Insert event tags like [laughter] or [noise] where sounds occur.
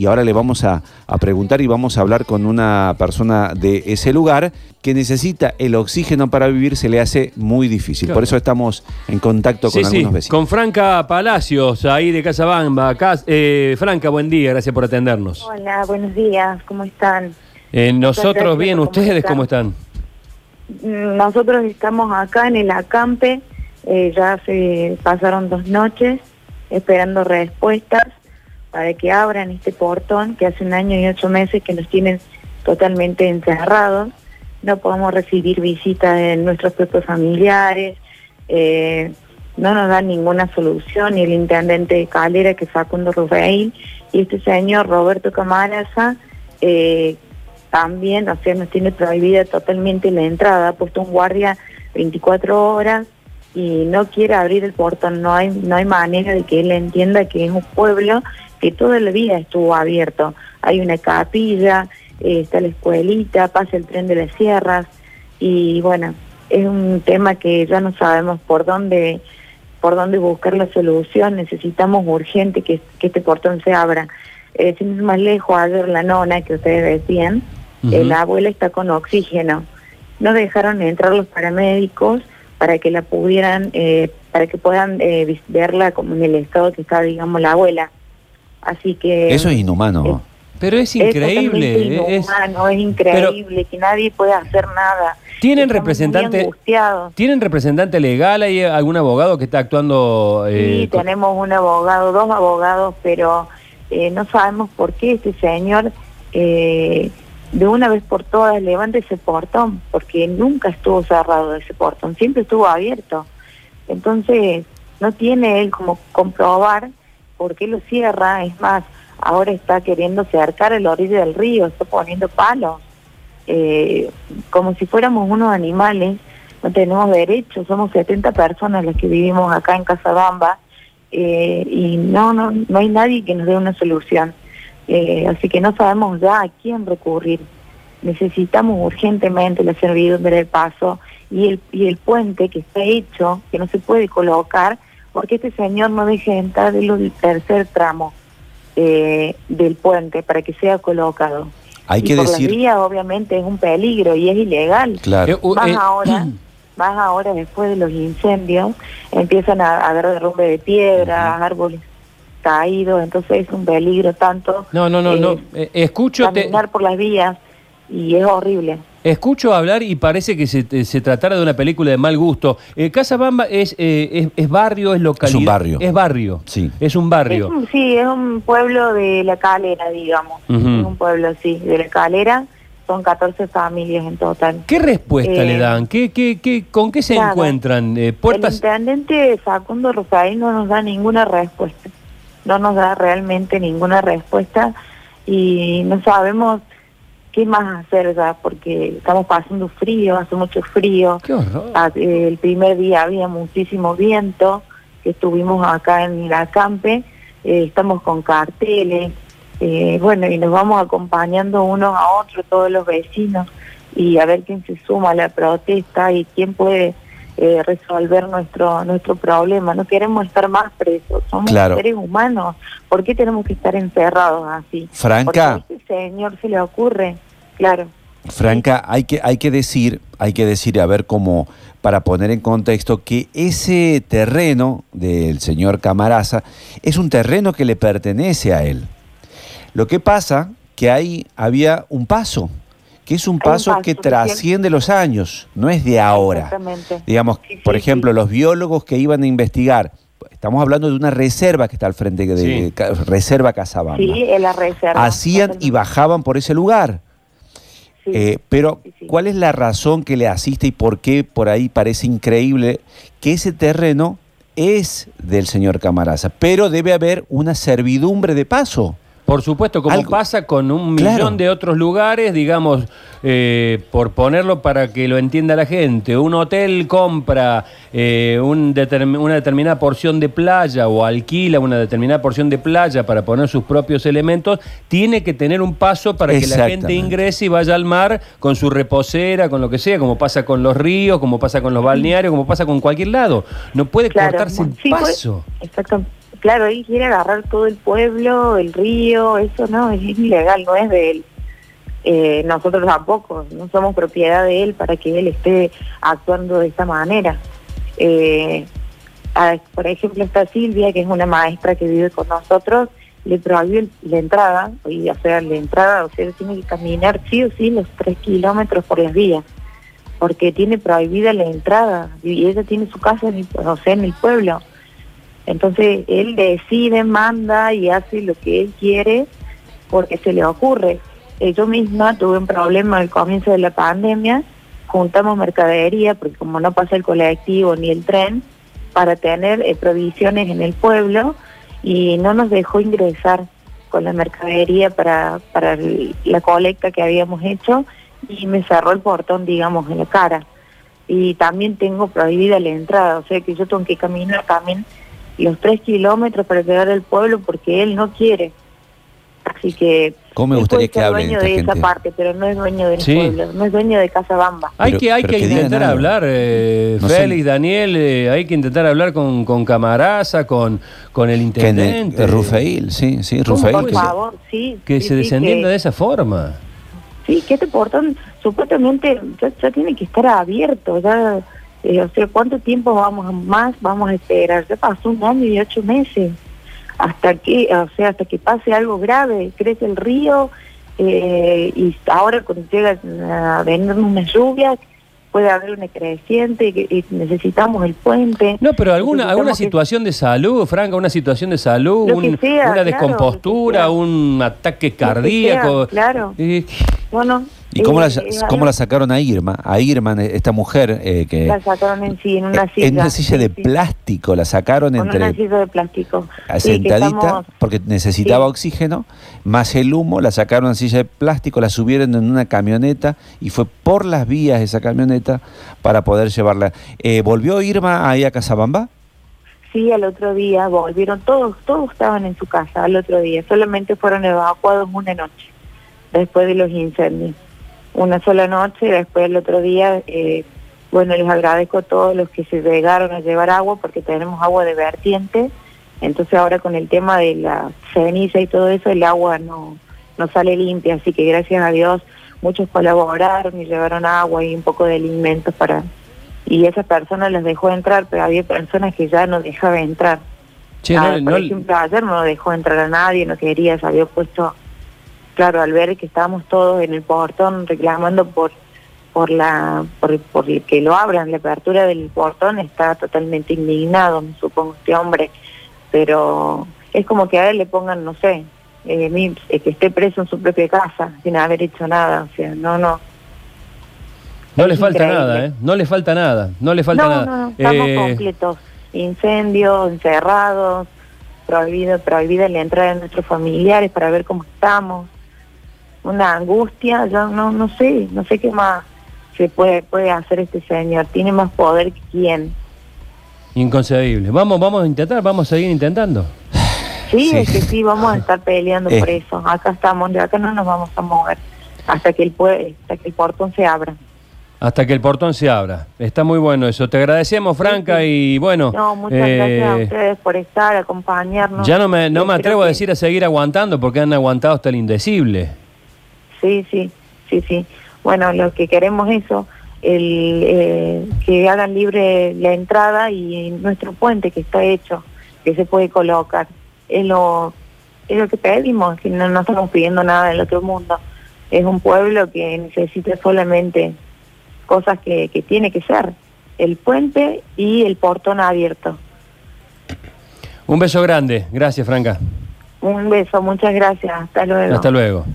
y ahora le vamos a, a preguntar y vamos a hablar con una persona de ese lugar que necesita el oxígeno para vivir, se le hace muy difícil. Por eso estamos en contacto con Sí, sí, algunos vecinos. con Franca Palacios, ahí de Casabamba. Cas- eh, Franca, buen día, gracias por atendernos. Hola, buenos días, ¿cómo están? Eh, nosotros bien, ¿cómo ¿ustedes están? cómo están? Mm, Nosotros estamos acá en el acampe, eh, ya se pasaron dos noches esperando respuestas para que abran este portón que hace un año y ocho meses que nos tienen totalmente encerrados. No podemos recibir visitas de nuestros propios familiares, eh, no nos dan ninguna solución, ni el intendente de Calera, que es Facundo Rufail, y este señor Roberto Camaraza, eh, también, o nos tiene prohibida totalmente la entrada, ha puesto un guardia 24 horas y no quiere abrir el portón, no hay, no hay manera de que él entienda que es un pueblo que toda la vida estuvo abierto. Hay una capilla, eh, está la escuelita, pasa el tren de las sierras y bueno, es un tema que ya no sabemos por dónde por dónde buscar la solución, necesitamos urgente que, que este portón se abra. Eh, sin más lejos, ayer la nona que ustedes decían, Ujú. eh, la abuela está con oxígeno. No dejaron entrar los paramédicos para que la pudieran, eh, para que puedan eh, verla como en el estado que está, digamos, la abuela. Así que Eso es inhumano. Pero es increíble. totalmente es- inhumano, es increíble que nadie pueda hacer nada. ¿Tienen Estamos representante, angustiados. ¿Tienen representante legal? ¿Hay algún abogado que está actuando? eh, Sí, tenemos un abogado, dos abogados, pero eh, no sabemos por qué este señor eh, de una vez por todas levanta ese portón, porque nunca estuvo cerrado ese portón, siempre estuvo abierto. Entonces, no tiene él como comprobar por qué lo cierra, es más, ahora está queriendo cercar el orilla del río, está poniendo palos, eh, como si fuéramos unos animales, no tenemos derechos, somos 70 personas las que vivimos acá en Casabamba, eh, y no, no, no hay nadie que nos dé una solución. Eh, así que no sabemos ya a quién recurrir. Necesitamos urgentemente la servidumbre del paso y el, y el puente que está hecho, que no se puede colocar, porque este señor no deja entrar el, el tercer tramo eh, del puente para que sea colocado. Hay y que por decir, las vías obviamente es un peligro y es ilegal. claro. Eh, u- Más eh, ahora, [clears throat] más ahora después de los incendios, empiezan a, a haber derrumbe de piedras, árboles caídos, entonces es un peligro tanto No, no, no, eh, no. Eh, escucho, te- caminar por las vías y es horrible. escucho hablar y parece que se, se tratara de una película de mal gusto. Eh, Casabamba es, eh, es, es barrio, es localidad. Es un barrio. Es barrio. Sí. Es un Es barrio. un- sí, es un pueblo de la calera, digamos. Ujú. Es un pueblo, sí, de la calera. Son 14 familias en total. ¿Qué respuesta Eh, le dan? ¿Qué, qué, qué, ¿Con qué se nada. encuentran? Eh, El puertas. intendente Facundo Rosario no nos da ninguna respuesta. No nos da realmente ninguna respuesta y no sabemos qué más hacer ya porque estamos pasando frío, hace mucho frío. Qué. Ah, El primer día había muchísimo viento, que estuvimos acá en la campe, eh, estamos con carteles, eh, bueno, y nos vamos acompañando unos a otros, todos los vecinos, y a ver quién se suma a la protesta y quién puede eh, resolver nuestro nuestro problema. No queremos estar más presos, somos Claro. seres humanos. ¿Por qué tenemos que estar encerrados así? Franca. Porque a este señor se le ocurre, claro. Franca, hay que, hay que decir, hay que decir, a ver cómo, para poner en contexto, que ese terreno del señor Camaraza es un terreno que le pertenece a él. Lo que pasa que ahí había un paso, que es un paso que trasciende los años, no es de ahora. Exactamente. Digamos, Sí, sí, por ejemplo, sí. los biólogos que iban a investigar, estamos hablando de una reserva que está al frente de Sí. Ca- Reserva Casabamba. Sí, en la reserva. Hacían y bajaban por ese lugar. Sí. Eh, pero, sí, sí. ¿cuál es la razón que le asiste y por qué por ahí parece increíble que ese terreno es del señor Camaraza? Pero debe haber una servidumbre de paso. Por supuesto, como Algo- pasa con un Claro. millón de otros lugares, digamos, eh, por ponerlo para que lo entienda la gente, un hotel compra eh, un una determinada porción de playa o alquila una determinada porción de playa para poner sus propios elementos, tiene que tener un paso para que la gente ingrese y vaya al mar con su reposera, con lo que sea, como pasa con los ríos, como pasa con los balnearios, como pasa con cualquier lado. No puede Claro, cortarse el sí, pues, paso. exacto. Claro, él quiere agarrar todo el pueblo, el río, eso no, es ilegal, no es de él. Eh, nosotros tampoco, no somos propiedad de él para que él esté actuando de esta manera. Eh, por ejemplo, esta Silvia, que es una maestra que vive con nosotros, le prohibió la entrada, y, o sea, la entrada, o sea, tiene que caminar sí o sí los tres kilómetros por las vías, porque tiene prohibida la entrada, y ella tiene su casa en el pueblo. Entonces, él decide, manda y hace lo que él quiere porque se le ocurre. Yo misma tuve un problema al comienzo de la pandemia, juntamos mercadería, porque como no pasa el colectivo ni el tren, para tener eh, provisiones en el pueblo, y no nos dejó ingresar con la mercadería para, para la colecta que habíamos hecho y me cerró el portón, digamos, en la cara. Y también tengo prohibida la entrada, o sea que yo tengo que caminar también los tres kilómetros para llegar al pueblo porque él no quiere. Así que ¿Cómo me gustaría que hable dueño de esa parte, pero no es dueño del pueblo, no es dueño de Casa Bamba. Hay que, hay que, intentar hablar, eh, Félix, Daniel, eh, hay que intentar hablar con, con Camaraza, con, con el intendente. Que, Rufail, sí, sí, Rufail. Por favor, sí. Que se desentienda de esa forma. Sí, que este portón supuestamente ya, tiene que estar abierto, ya, eh, o sea, ¿cuánto tiempo vamos más vamos a esperar? Ya pasó un año y ocho meses hasta que, o sea, hasta que pase algo grave, crece el río eh, y ahora cuando llega a venir unas lluvias puede haber una creciente y necesitamos el puente. No, pero alguna alguna situación de salud, Franca, una situación de salud, una descompostura, un ataque cardíaco. claro. bueno, ¿Y cómo, la, cómo la sacaron a Irma? A Irma, esta mujer eh, que... La sacaron en sí, en una silla. En una silla de plástico, la sacaron entre... una silla de plástico. Sentadita, porque necesitaba oxígeno, más el humo, la sacaron en silla de plástico, la subieron en una camioneta y fue por las vías esa camioneta para poder llevarla. Eh, ¿Volvió Irma ahí a Casabamba? Sí, al otro día volvieron, todos, todos estaban en su casa al otro día, solamente fueron evacuados una noche, después de los incendios una sola noche y después el otro día, eh, bueno, les agradezco a todos los que se llegaron a llevar agua porque tenemos agua de vertiente, entonces ahora con el tema de la ceniza y todo eso, el agua no, no sale limpia, así que gracias a Dios muchos colaboraron y llevaron agua y un poco de alimentos para... Y esa persona les dejó entrar, pero había personas que ya no dejaban entrar. Ah, por ejemplo, ayer no dejó entrar a nadie, no quería, se había puesto claro, al ver que estábamos todos en el portón reclamando por por la por, por que lo abran, la apertura del portón, está totalmente indignado, me supongo, este hombre. Pero es como que a él le pongan, no sé, eh, eh, que esté preso en su propia casa sin haber hecho nada. O sea, no, no. No le falta nada, ¿eh? No le falta nada, no le falta nada. No, no, estamos eh, completos. Incendios, encerrados, prohibido, prohibida la entrada de nuestros familiares para ver cómo estamos una angustia, yo no, no sé, no sé qué más se puede, puede hacer este señor, tiene más poder que quién. Inconcebible. Vamos, vamos a intentar, vamos a seguir intentando. Sí, es que sí, vamos a estar peleando por eh. eso. Acá estamos, de acá no nos vamos a mover hasta que el, hasta que el portón se abra. Hasta que el portón se abra. Está muy bueno eso. Te agradecemos, Franca, y bueno... No, muchas gracias a eh, ustedes por estar, acompañarnos. Ya no me, no me atrevo a decir a seguir aguantando porque han aguantado hasta el indecible. Sí, sí, sí, sí. Bueno, lo que queremos es eso, el, eh, que hagan libre la entrada y nuestro puente que está hecho, que se puede colocar. Es lo, es lo que pedimos, que no, no estamos pidiendo nada del otro mundo. Es un pueblo que necesita solamente cosas que, que tiene que ser, el puente y el portón abierto. Un beso grande, gracias Franca. Un beso, muchas gracias, hasta luego. Hasta luego.